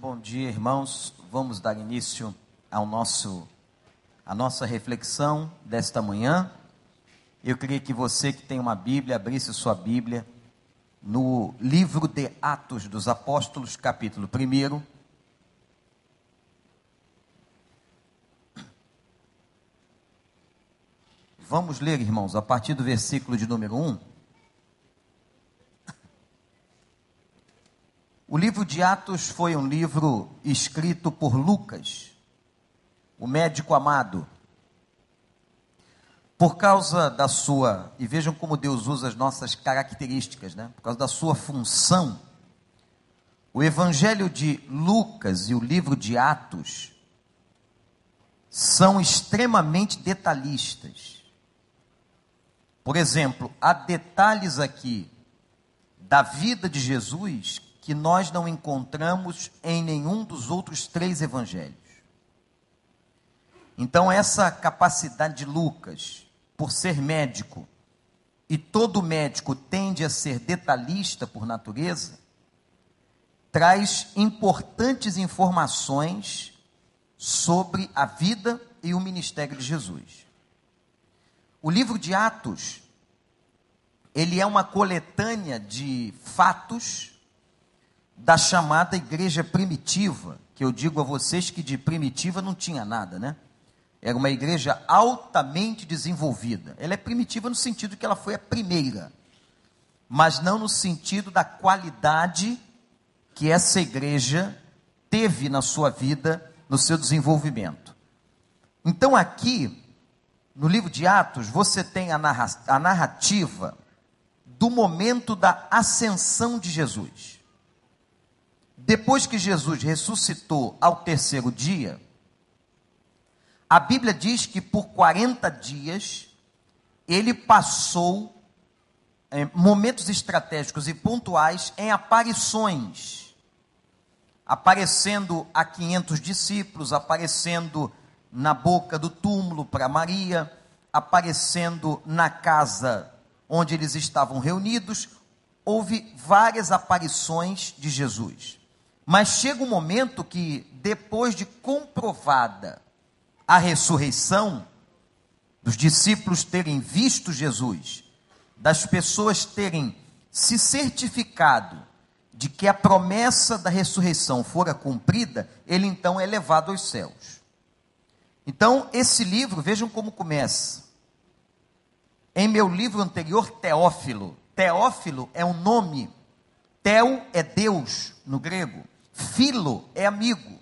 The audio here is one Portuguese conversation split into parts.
Bom dia, irmãos. Vamos dar início ao nosso a nossa reflexão desta manhã. Eu queria que você que tem uma Bíblia abrisse sua Bíblia no livro de Atos dos Apóstolos, capítulo 1. Vamos ler, irmãos, a partir do versículo de número 1. O livro de Atos foi um livro escrito por Lucas, o médico amado. Por causa da sua, e vejam como Deus usa as nossas características, né? Por causa da sua função, o evangelho de Lucas e o livro de Atos são extremamente detalhistas. Por exemplo, há detalhes aqui da vida de Jesus que nós não encontramos em nenhum dos outros três evangelhos. Então, essa capacidade de Lucas, por ser médico, e todo médico tende a ser detalhista por natureza, traz importantes informações sobre a vida e o ministério de Jesus. O livro de Atos, ele é uma coletânea de fatos da chamada igreja primitiva, que eu digo a vocês que de primitiva não tinha nada, né? Era uma igreja altamente desenvolvida. Ela é primitiva no sentido que ela foi a primeira, mas não no sentido da qualidade que essa igreja teve na sua vida, no seu desenvolvimento. Então, aqui, no livro de Atos, você tem a narrativa do momento da ascensão de Jesus. Depois que Jesus ressuscitou ao terceiro dia, a Bíblia diz que por 40 dias ele passou é, momentos estratégicos e pontuais em aparições, aparecendo a 500 discípulos, aparecendo na boca do túmulo para Maria, aparecendo na casa onde eles estavam reunidos. Houve várias aparições de Jesus. Mas chega um momento que, depois de comprovada a ressurreição, dos discípulos terem visto Jesus, das pessoas terem se certificado de que a promessa da ressurreição fora cumprida, ele então é levado aos céus. Então, esse livro, vejam como começa. Em meu livro anterior, Teófilo. Teófilo é um nome. Teo é Deus no grego. Filo é amigo.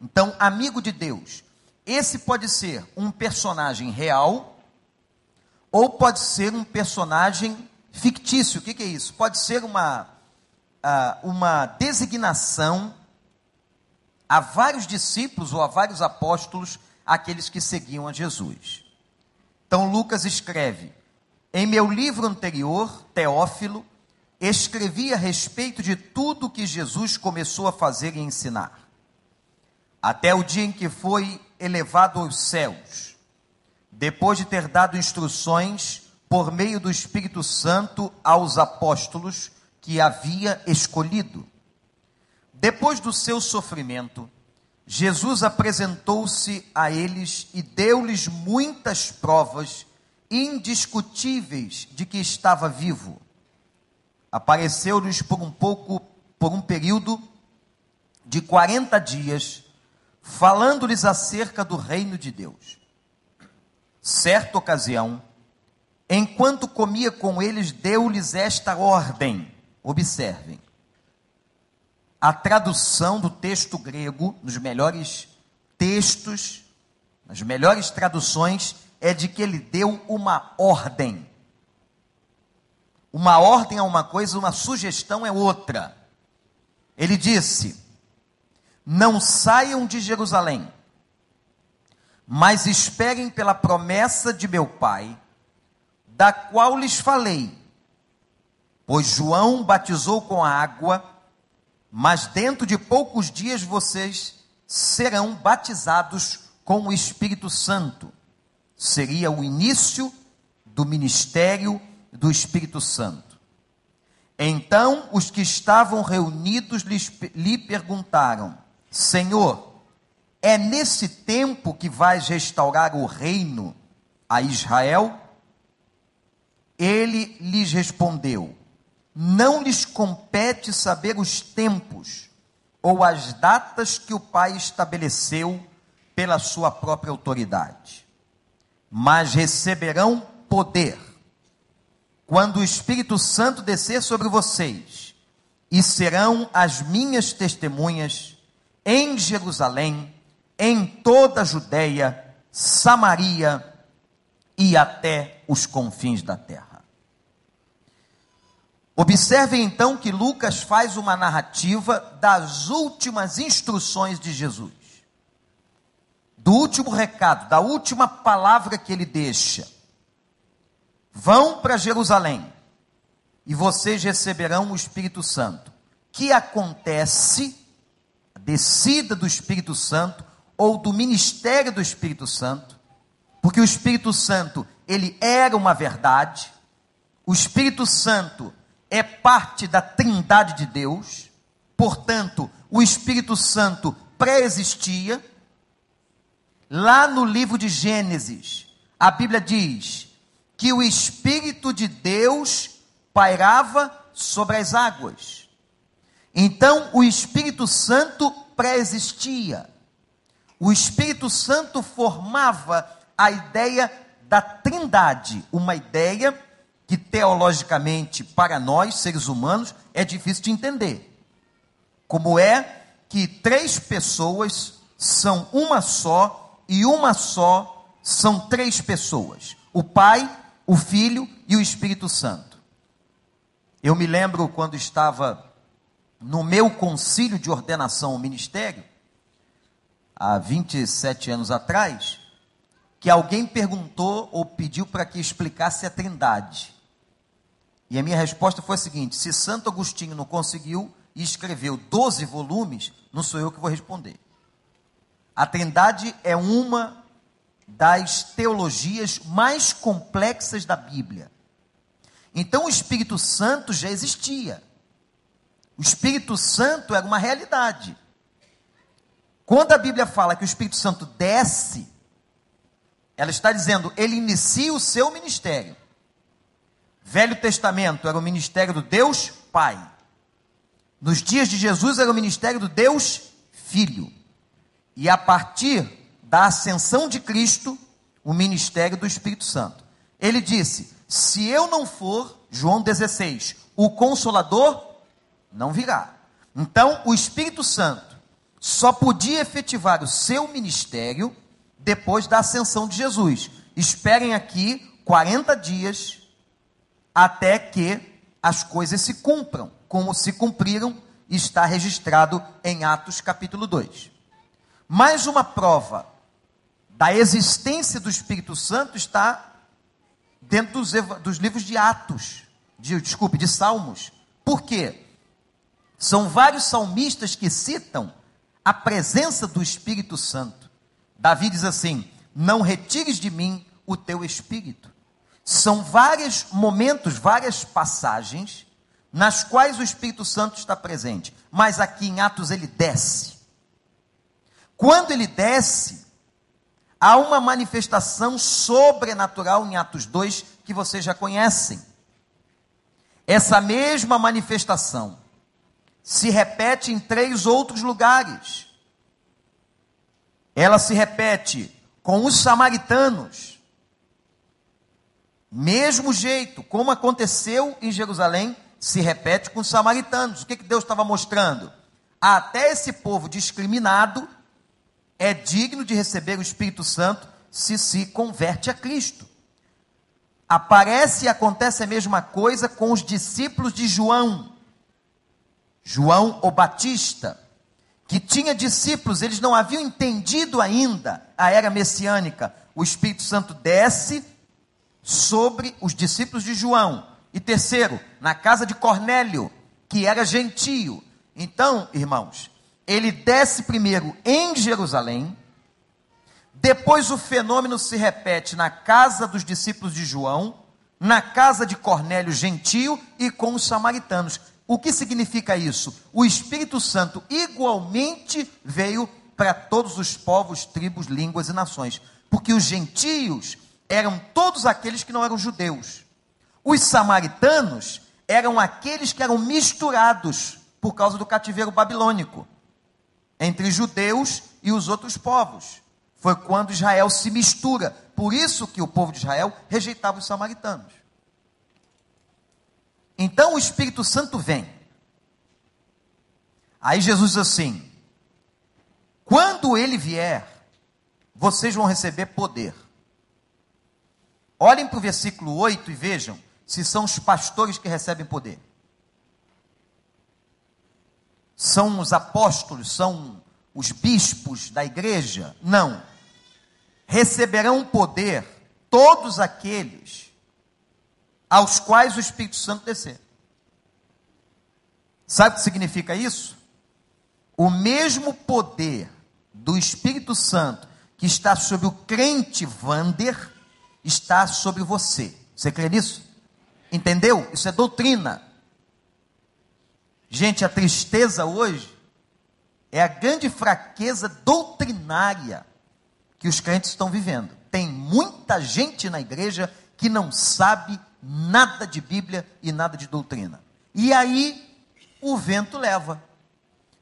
Então, amigo de Deus. Esse pode ser um personagem real ou pode ser um personagem fictício. O que, que é isso? Pode ser uma, uh, uma designação a vários discípulos ou a vários apóstolos, aqueles que seguiam a Jesus. Então, Lucas escreve: Em meu livro anterior, Teófilo, escrevi a respeito de tudo que Jesus começou a fazer e ensinar, até o dia em que foi elevado aos céus, depois de ter dado instruções por meio do Espírito Santo aos apóstolos que havia escolhido. Depois do seu sofrimento, Jesus apresentou-se a eles e deu-lhes muitas provas indiscutíveis de que estava vivo apareceu-lhes por um pouco, por um período de 40 dias, falando-lhes acerca do reino de Deus. Certa ocasião, enquanto comia com eles, deu-lhes esta ordem. Observem. A tradução do texto grego, nos melhores textos, nas melhores traduções, é de que ele deu uma ordem. Uma ordem é uma coisa, uma sugestão é outra. Ele disse: Não saiam de Jerusalém, mas esperem pela promessa de meu Pai, da qual lhes falei. Pois João batizou com água, mas dentro de poucos dias vocês serão batizados com o Espírito Santo. Seria o início do ministério do Espírito Santo. Então os que estavam reunidos lhe perguntaram: Senhor, é nesse tempo que vais restaurar o reino a Israel? Ele lhes respondeu: Não lhes compete saber os tempos ou as datas que o Pai estabeleceu pela sua própria autoridade, mas receberão poder quando o Espírito Santo descer sobre vocês, e serão as minhas testemunhas em Jerusalém, em toda a Judéia, Samaria e até os confins da terra. Observem então que Lucas faz uma narrativa das últimas instruções de Jesus, do último recado, da última palavra que ele deixa. Vão para Jerusalém e vocês receberão o Espírito Santo. Que acontece a descida do Espírito Santo ou do ministério do Espírito Santo porque o Espírito Santo, ele era uma verdade. O Espírito Santo é parte da Trindade de Deus. Portanto, o Espírito Santo pré-existia. Lá no livro de Gênesis, a Bíblia diz que o Espírito de Deus pairava sobre as águas. Então, o Espírito Santo pré-existia. O Espírito Santo formava a ideia da trindade, uma ideia que teologicamente para nós, seres humanos, é difícil de entender. Como é que três pessoas são uma só e uma só são três pessoas: o Pai, o Filho e o Espírito Santo. Eu me lembro quando estava no meu concílio de ordenação ao ministério, há 27 anos atrás, que alguém perguntou ou pediu para que explicasse a Trindade. E a minha resposta foi a seguinte: se Santo Agostinho não conseguiu e escreveu 12 volumes, não sou eu que vou responder. A Trindade é uma das teologias mais complexas da Bíblia. Então o Espírito Santo já existia. O Espírito Santo era uma realidade. Quando a Bíblia fala que o Espírito Santo desce, ela está dizendo, ele inicia o seu ministério. Velho Testamento era o ministério do Deus Pai. Nos dias de Jesus era o ministério do Deus Filho. E a partir da ascensão de Cristo, o ministério do Espírito Santo. Ele disse: Se eu não for, João 16, o consolador não virá. Então, o Espírito Santo só podia efetivar o seu ministério depois da ascensão de Jesus. Esperem aqui 40 dias até que as coisas se cumpram, como se cumpriram, está registrado em Atos capítulo 2. Mais uma prova da existência do Espírito Santo está dentro dos, dos livros de Atos, de, desculpe, de Salmos. Por quê? São vários salmistas que citam a presença do Espírito Santo. Davi diz assim: Não retires de mim o teu espírito. São vários momentos, várias passagens nas quais o Espírito Santo está presente, mas aqui em Atos ele desce. Quando ele desce, há uma manifestação sobrenatural em Atos 2 que vocês já conhecem. Essa mesma manifestação se repete em três outros lugares ela se repete com os samaritanos. Mesmo jeito, como aconteceu em Jerusalém, se repete com os samaritanos. O que, que Deus estava mostrando? Até esse povo discriminado é digno de receber o Espírito Santo se se converte a Cristo. Aparece e acontece a mesma coisa com os discípulos de João. João o Batista que tinha discípulos, eles não haviam entendido ainda a era messiânica. O Espírito Santo desce sobre os discípulos de João. E terceiro, na casa de Cornélio, que era gentio. Então, irmãos, ele desce primeiro em Jerusalém, depois o fenômeno se repete na casa dos discípulos de João, na casa de Cornélio gentio e com os samaritanos. O que significa isso? O Espírito Santo igualmente veio para todos os povos, tribos, línguas e nações, porque os gentios eram todos aqueles que não eram judeus. Os samaritanos eram aqueles que eram misturados por causa do cativeiro babilônico entre judeus e os outros povos. Foi quando Israel se mistura. Por isso que o povo de Israel rejeitava os samaritanos. Então o Espírito Santo vem. Aí Jesus diz assim: quando ele vier, vocês vão receber poder. Olhem para o versículo 8 e vejam se são os pastores que recebem poder. São os apóstolos, são os bispos da igreja? Não. Receberão poder todos aqueles aos quais o Espírito Santo descer. Sabe o que significa isso? O mesmo poder do Espírito Santo que está sobre o crente Vander está sobre você. Você crê nisso? Entendeu? Isso é doutrina. Gente, a tristeza hoje é a grande fraqueza doutrinária que os crentes estão vivendo. Tem muita gente na igreja que não sabe nada de Bíblia e nada de doutrina. E aí o vento leva.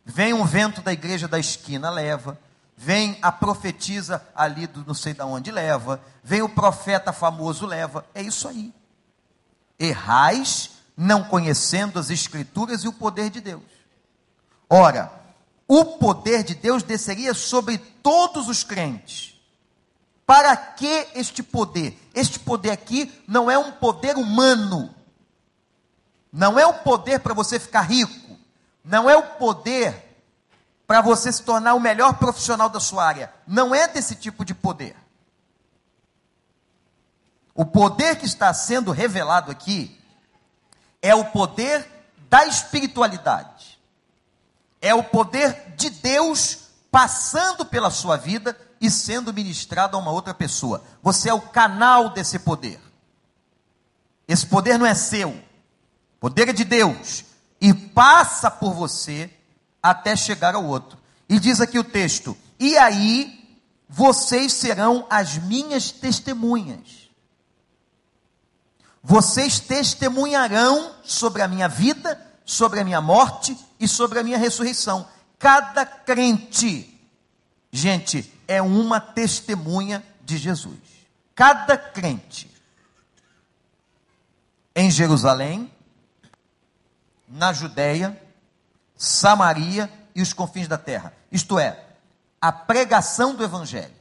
Vem um vento da igreja da esquina, leva. Vem a profetisa ali do não sei de onde leva. Vem o profeta famoso, leva. É isso aí. Errais, não conhecendo as Escrituras e o poder de Deus. Ora, o poder de Deus desceria sobre todos os crentes. Para que este poder? Este poder aqui não é um poder humano. Não é o poder para você ficar rico. Não é o poder para você se tornar o melhor profissional da sua área. Não é desse tipo de poder. O poder que está sendo revelado aqui é o poder da espiritualidade. É o poder de Deus passando pela sua vida e sendo ministrado a uma outra pessoa. Você é o canal desse poder. Esse poder não é seu. O poder é de Deus e passa por você até chegar ao outro. E diz aqui o texto: "E aí vocês serão as minhas testemunhas vocês testemunharão sobre a minha vida, sobre a minha morte e sobre a minha ressurreição. Cada crente, gente, é uma testemunha de Jesus. Cada crente. Em Jerusalém, na Judéia, Samaria e os confins da terra. Isto é, a pregação do Evangelho,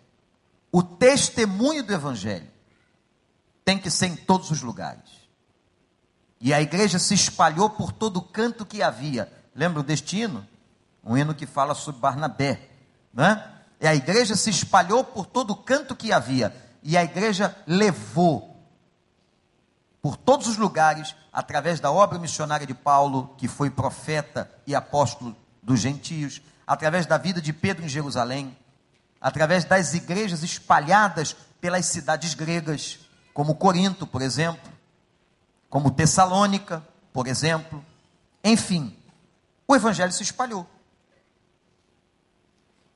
o testemunho do Evangelho tem que ser em todos os lugares. E a igreja se espalhou por todo canto que havia. Lembra o destino? Um hino que fala sobre Barnabé. Né? E a igreja se espalhou por todo canto que havia. E a igreja levou por todos os lugares, através da obra missionária de Paulo, que foi profeta e apóstolo dos gentios, através da vida de Pedro em Jerusalém, através das igrejas espalhadas pelas cidades gregas, como Corinto, por exemplo, como Tessalônica, por exemplo. Enfim, o evangelho se espalhou.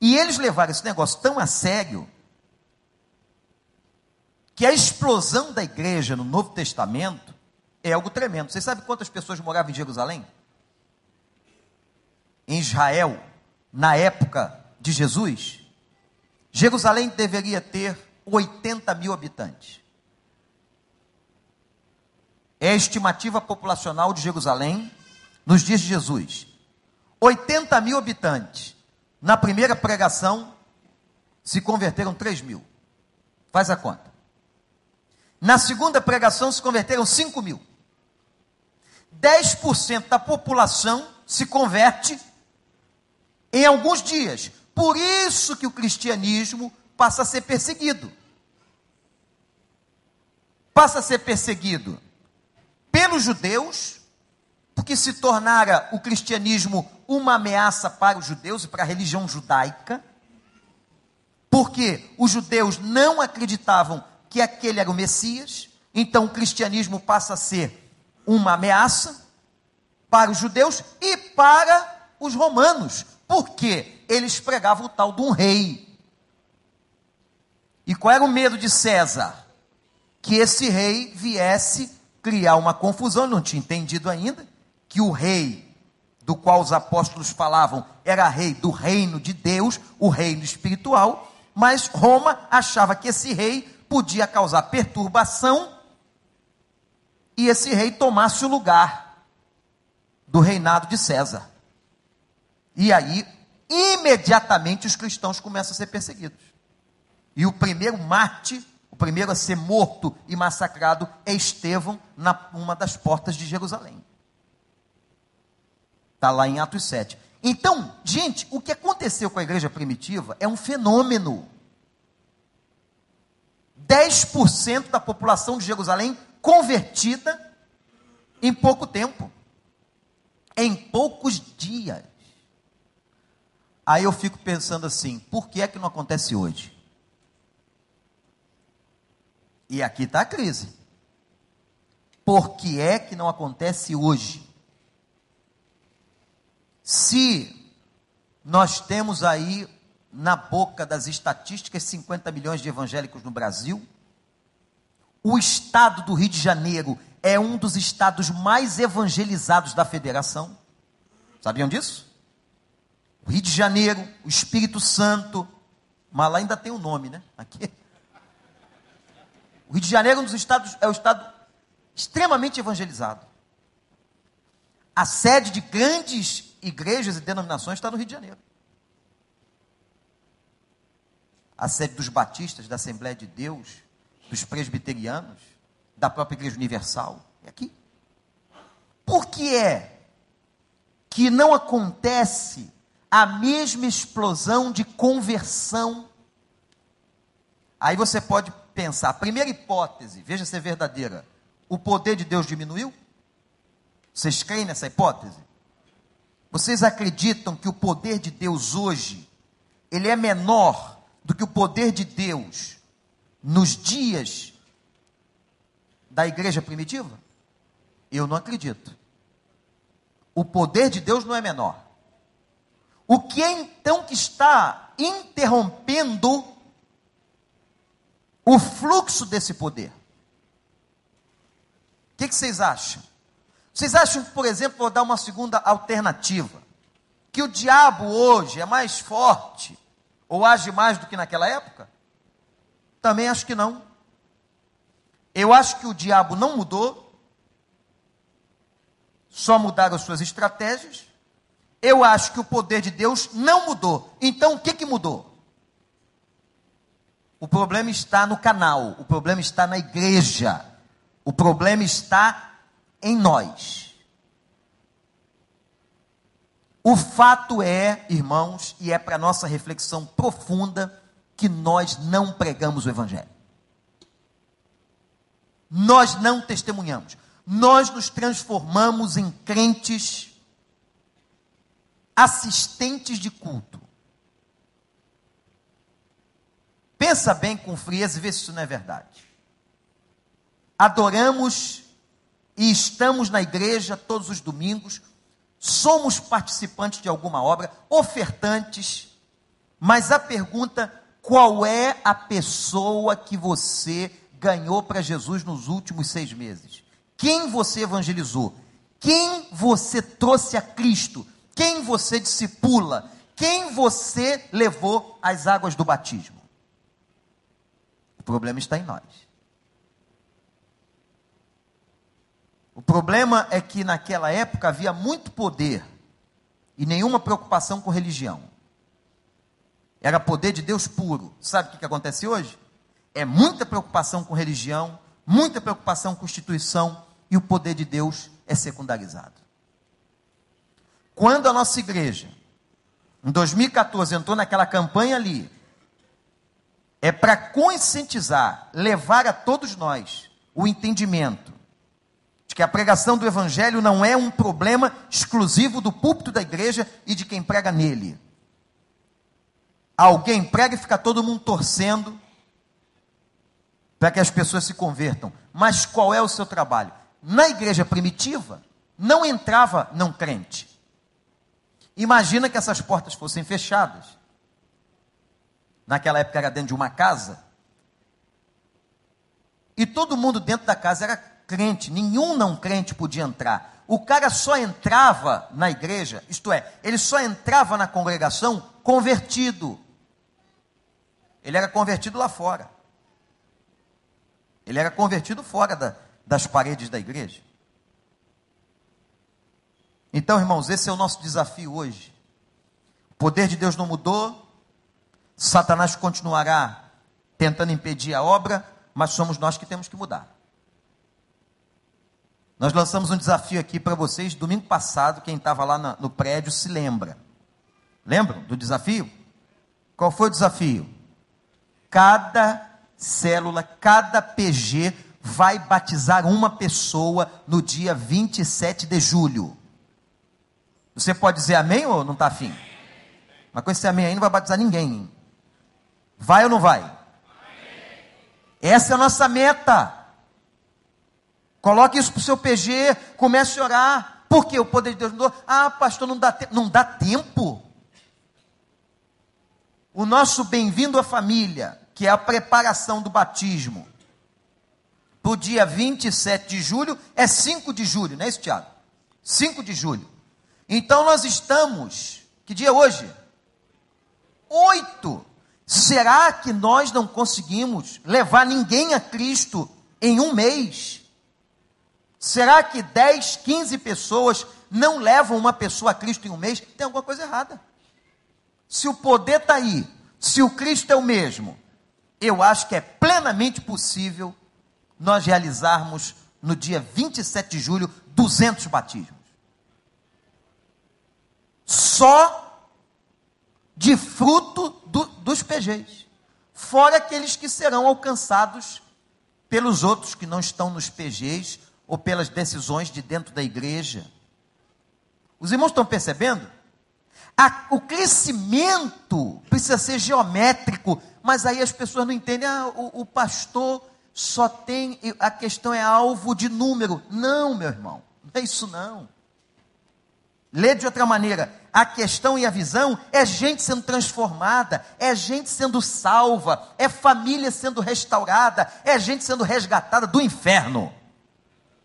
E eles levaram esse negócio tão a sério que a explosão da igreja no Novo Testamento é algo tremendo. Vocês sabem quantas pessoas moravam em Jerusalém? Em Israel, na época de Jesus? Jerusalém deveria ter 80 mil habitantes é a estimativa populacional de Jerusalém nos dias de Jesus. 80 mil habitantes. Na primeira pregação, se converteram 3 mil. Faz a conta. Na segunda pregação, se converteram 5 mil. 10% da população se converte em alguns dias. Por isso que o cristianismo passa a ser perseguido. Passa a ser perseguido pelos judeus, porque se tornara o cristianismo uma ameaça para os judeus e para a religião judaica, porque os judeus não acreditavam que aquele era o Messias, então o cristianismo passa a ser uma ameaça, para os judeus e para os romanos. Porque eles pregavam o tal de um rei. E qual era o medo de César? Que esse rei viesse criar uma confusão, não tinha entendido ainda, que o rei do qual os apóstolos falavam era rei do reino de Deus, o reino espiritual, mas Roma achava que esse rei podia causar perturbação e esse rei tomasse o lugar do reinado de César. E aí, imediatamente, os cristãos começam a ser perseguidos. E o primeiro o primeiro a ser morto e massacrado é Estevão, na uma das portas de Jerusalém. Está lá em Atos 7. Então, gente, o que aconteceu com a igreja primitiva é um fenômeno. 10% da população de Jerusalém convertida em pouco tempo, em poucos dias. Aí eu fico pensando assim: por que é que não acontece hoje? E aqui está a crise. Por que é que não acontece hoje? Se nós temos aí na boca das estatísticas 50 milhões de evangélicos no Brasil, o estado do Rio de Janeiro é um dos estados mais evangelizados da federação. Sabiam disso? O Rio de Janeiro, o Espírito Santo, mas lá ainda tem um nome, né? Aqui. O Rio de Janeiro é um dos estados, é o estado extremamente evangelizado. A sede de grandes igrejas e denominações está no Rio de Janeiro. A sede dos batistas, da Assembleia de Deus, dos presbiterianos, da própria Igreja Universal, é aqui. Por que é que não acontece a mesma explosão de conversão? Aí você pode pensar, primeira hipótese, veja se é verdadeira, o poder de Deus diminuiu? Vocês creem nessa hipótese? Vocês acreditam que o poder de Deus hoje, ele é menor do que o poder de Deus nos dias da igreja primitiva? Eu não acredito. O poder de Deus não é menor. O que é então que está interrompendo o fluxo desse poder? O que, que vocês acham? Vocês acham que, por exemplo, vou dar uma segunda alternativa, que o diabo hoje é mais forte ou age mais do que naquela época? Também acho que não. Eu acho que o diabo não mudou, só mudaram suas estratégias. Eu acho que o poder de Deus não mudou. Então o que, que mudou? O problema está no canal, o problema está na igreja, o problema está em nós. O fato é, irmãos, e é para nossa reflexão profunda, que nós não pregamos o Evangelho. Nós não testemunhamos. Nós nos transformamos em crentes assistentes de culto. Pensa bem com frieza e vê se isso não é verdade. Adoramos e estamos na igreja todos os domingos, somos participantes de alguma obra, ofertantes, mas a pergunta: qual é a pessoa que você ganhou para Jesus nos últimos seis meses? Quem você evangelizou? Quem você trouxe a Cristo? Quem você discipula? Quem você levou às águas do batismo? O problema está em nós. O problema é que naquela época havia muito poder e nenhuma preocupação com religião. Era poder de Deus puro. Sabe o que, que acontece hoje? É muita preocupação com religião, muita preocupação com instituição e o poder de Deus é secundarizado. Quando a nossa igreja, em 2014, entrou naquela campanha ali, é para conscientizar, levar a todos nós o entendimento de que a pregação do Evangelho não é um problema exclusivo do púlpito da igreja e de quem prega nele. Alguém prega e fica todo mundo torcendo para que as pessoas se convertam. Mas qual é o seu trabalho? Na igreja primitiva, não entrava não crente. Imagina que essas portas fossem fechadas. Naquela época era dentro de uma casa. E todo mundo dentro da casa era crente, nenhum não crente podia entrar. O cara só entrava na igreja, isto é, ele só entrava na congregação convertido. Ele era convertido lá fora. Ele era convertido fora da, das paredes da igreja. Então, irmãos, esse é o nosso desafio hoje. O poder de Deus não mudou, Satanás continuará tentando impedir a obra, mas somos nós que temos que mudar. Nós lançamos um desafio aqui para vocês domingo passado. Quem estava lá no prédio se lembra. Lembram do desafio? Qual foi o desafio? Cada célula, cada PG vai batizar uma pessoa no dia 27 de julho. Você pode dizer amém ou não está afim? Mas com esse amém aí não vai batizar ninguém. Vai ou não vai? Essa é a nossa meta. Coloque isso para o seu PG, comece a orar. Por quê? O poder de Deus não Ah, pastor, não dá, não dá tempo. O nosso bem-vindo à família, que é a preparação do batismo, para o dia 27 de julho, é 5 de julho, não é isso, Tiago? 5 de julho. Então nós estamos, que dia é hoje? 8. Será que nós não conseguimos levar ninguém a Cristo em um mês? Será que 10, 15 pessoas não levam uma pessoa a Cristo em um mês? Tem alguma coisa errada. Se o poder está aí, se o Cristo é o mesmo, eu acho que é plenamente possível nós realizarmos no dia 27 de julho 200 batismos. Só de fruto do, dos PGs. Fora aqueles que serão alcançados pelos outros que não estão nos PGs ou pelas decisões de dentro da igreja. Os irmãos estão percebendo? A, o crescimento precisa ser geométrico, mas aí as pessoas não entendem. Ah, o, o pastor só tem. A questão é alvo de número. Não, meu irmão, não é isso não. Lê de outra maneira. A questão e a visão é gente sendo transformada, é gente sendo salva, é família sendo restaurada, é gente sendo resgatada do inferno.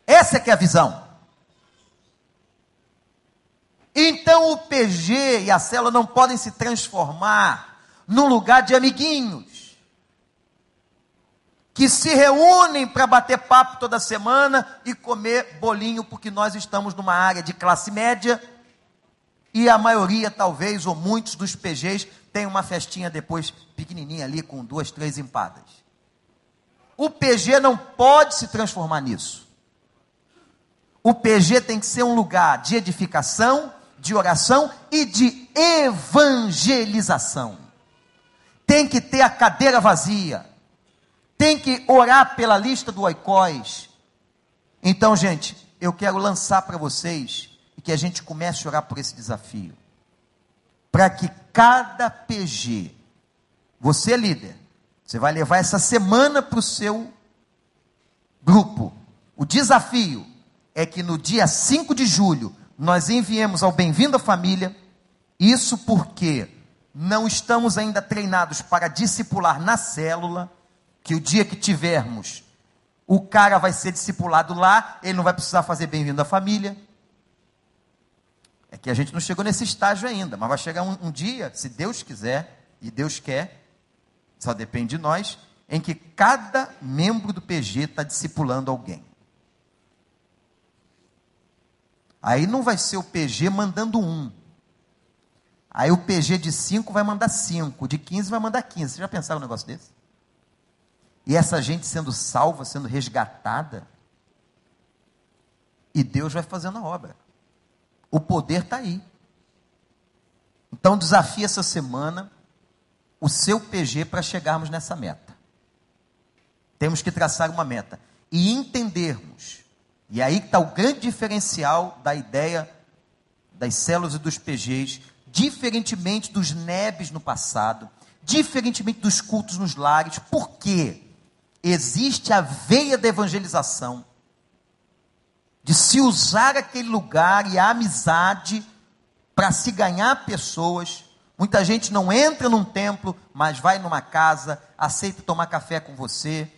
Essa é que é a visão. Então o PG e a célula não podem se transformar num lugar de amiguinhos que se reúnem para bater papo toda semana e comer bolinho, porque nós estamos numa área de classe média e a maioria, talvez, ou muitos dos PGs tem uma festinha depois pequenininha ali com duas, três empadas. O PG não pode se transformar nisso. O PG tem que ser um lugar de edificação, de oração e de evangelização. Tem que ter a cadeira vazia. Tem que orar pela lista do oicós. Então, gente, eu quero lançar para vocês que a gente comece a orar por esse desafio. Para que cada PG, você líder, você vai levar essa semana para o seu grupo. O desafio é que no dia 5 de julho nós enviemos ao Bem-vindo à Família, isso porque não estamos ainda treinados para discipular na célula, que o dia que tivermos, o cara vai ser discipulado lá, ele não vai precisar fazer Bem-vindo à Família. É que a gente não chegou nesse estágio ainda, mas vai chegar um, um dia, se Deus quiser, e Deus quer, só depende de nós, em que cada membro do PG está discipulando alguém. Aí não vai ser o PG mandando um. Aí o PG de 5 vai mandar 5, de 15 vai mandar 15. Você já pensaram um negócio desse? E essa gente sendo salva, sendo resgatada, e Deus vai fazendo a obra. O poder está aí. Então desafie essa semana o seu PG para chegarmos nessa meta. Temos que traçar uma meta e entendermos e aí está o grande diferencial da ideia das células e dos PGs, diferentemente dos NEBs no passado, diferentemente dos cultos nos lares, porque existe a veia da evangelização de se usar aquele lugar e a amizade para se ganhar pessoas. Muita gente não entra num templo, mas vai numa casa, aceita tomar café com você,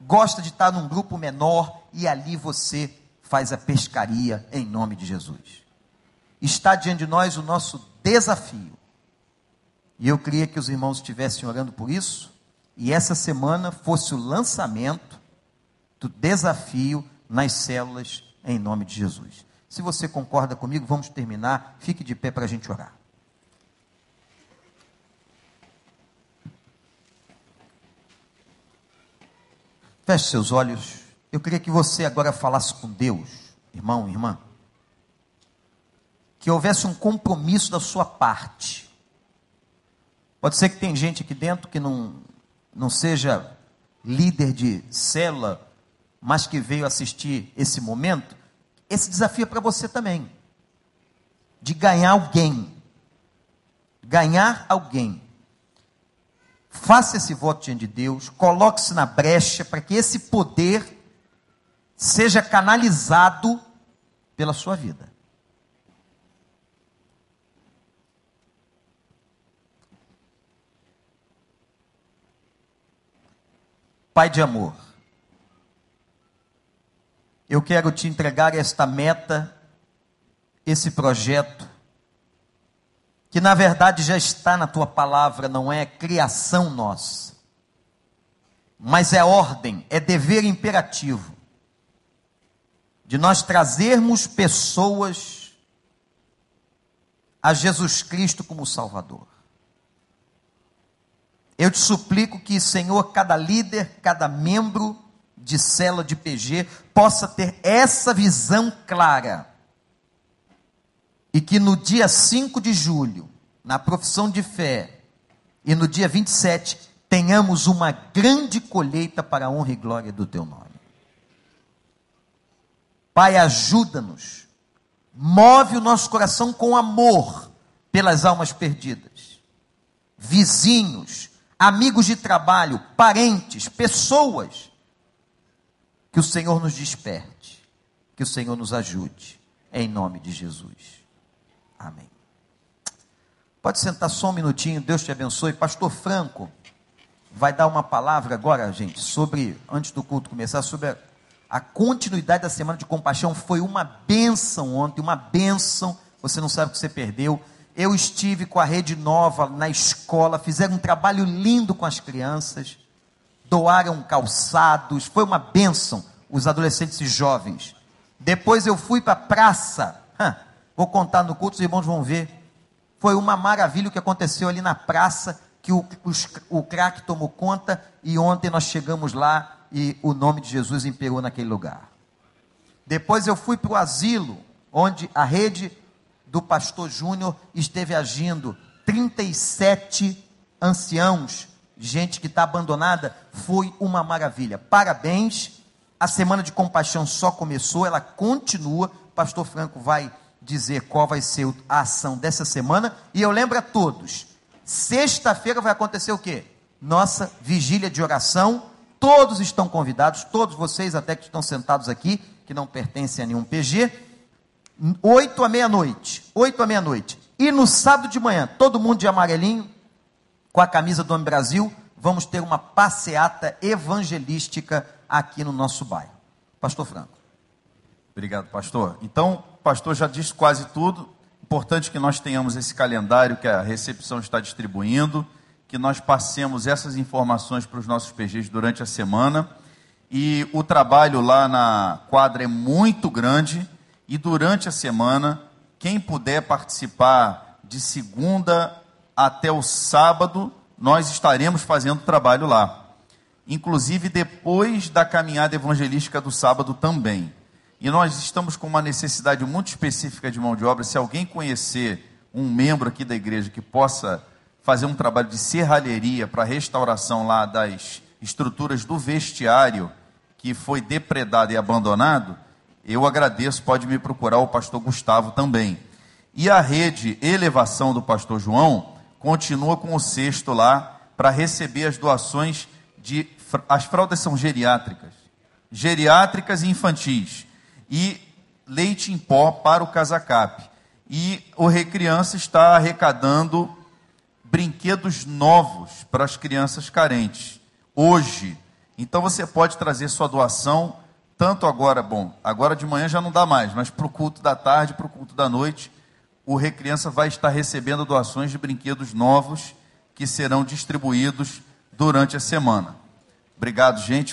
gosta de estar num grupo menor e ali você faz a pescaria em nome de Jesus. Está diante de nós o nosso desafio. E eu queria que os irmãos estivessem orando por isso, e essa semana fosse o lançamento do desafio nas células em nome de Jesus. Se você concorda comigo, vamos terminar. Fique de pé para a gente orar. Feche seus olhos. Eu queria que você agora falasse com Deus, irmão, irmã. Que houvesse um compromisso da sua parte. Pode ser que tem gente aqui dentro que não, não seja líder de célula, mas que veio assistir esse momento. Esse desafio é para você também. De ganhar alguém. Ganhar alguém. Faça esse voto diante de Deus, coloque-se na brecha para que esse poder seja canalizado pela sua vida. Pai de amor, eu quero te entregar esta meta, esse projeto, que na verdade já está na tua palavra, não é criação nossa, mas é ordem, é dever imperativo de nós trazermos pessoas a Jesus Cristo como Salvador. Eu te suplico que, Senhor, cada líder, cada membro de célula de PG possa ter essa visão clara. E que no dia 5 de julho, na profissão de fé, e no dia 27, tenhamos uma grande colheita para a honra e glória do teu nome. Pai, ajuda-nos, move o nosso coração com amor pelas almas perdidas, vizinhos, amigos de trabalho, parentes, pessoas, que o Senhor nos desperte, que o Senhor nos ajude, em nome de Jesus. Amém. Pode sentar só um minutinho, Deus te abençoe. Pastor Franco vai dar uma palavra agora, gente, sobre, antes do culto começar, sobre a, a continuidade da semana de compaixão. Foi uma benção ontem, uma benção. Você não sabe o que você perdeu. Eu estive com a Rede Nova na escola, fizeram um trabalho lindo com as crianças, doaram calçados, foi uma benção, os adolescentes e jovens. Depois eu fui para a praça, Vou contar no culto, os irmãos vão ver. Foi uma maravilha o que aconteceu ali na praça, que o, os, o crack tomou conta, e ontem nós chegamos lá e o nome de Jesus imperou naquele lugar. Depois eu fui para o asilo, onde a rede do pastor Júnior esteve agindo. 37 anciãos, gente que está abandonada, foi uma maravilha. Parabéns. A semana de compaixão só começou, ela continua. Pastor Franco vai dizer qual vai ser a ação dessa semana. E eu lembro a todos: sexta-feira vai acontecer o quê? Nossa vigília de oração. Todos estão convidados, todos vocês, até que estão sentados aqui, que não pertencem a nenhum PG. Oito à meia-noite. Oito à meia-noite. E no sábado de manhã, todo mundo de amarelinho, com a camisa do Homem Brasil, vamos ter uma passeata evangelística aqui no nosso bairro. Pastor Franco. Obrigado, pastor. Então, pastor já disse quase tudo. Importante que nós tenhamos esse calendário que a recepção está distribuindo, que nós passemos essas informações para os nossos PGs durante a semana. E o trabalho lá na quadra é muito grande. E durante a semana, quem puder participar de segunda até o sábado, nós estaremos fazendo trabalho lá. Inclusive depois da caminhada evangelística do sábado também e nós estamos com uma necessidade muito específica de mão de obra. Se alguém conhecer um membro aqui da igreja que possa fazer um trabalho de serralheria para restauração lá das estruturas do vestiário que foi depredado e abandonado, eu agradeço, pode me procurar o pastor Gustavo também. E a rede Elevação do pastor João continua com o cesto lá para receber as doações de as fraldas são geriátricas, geriátricas e infantis. e leite em pó para o Casacap. E o Recriança está arrecadando brinquedos novos para as crianças carentes, hoje. Então você pode trazer sua doação, tanto agora, bom, agora de manhã já não dá mais, mas para o culto da tarde, para o culto da noite, o Recriança vai estar recebendo doações de brinquedos novos que serão distribuídos durante a semana. Obrigado, gente.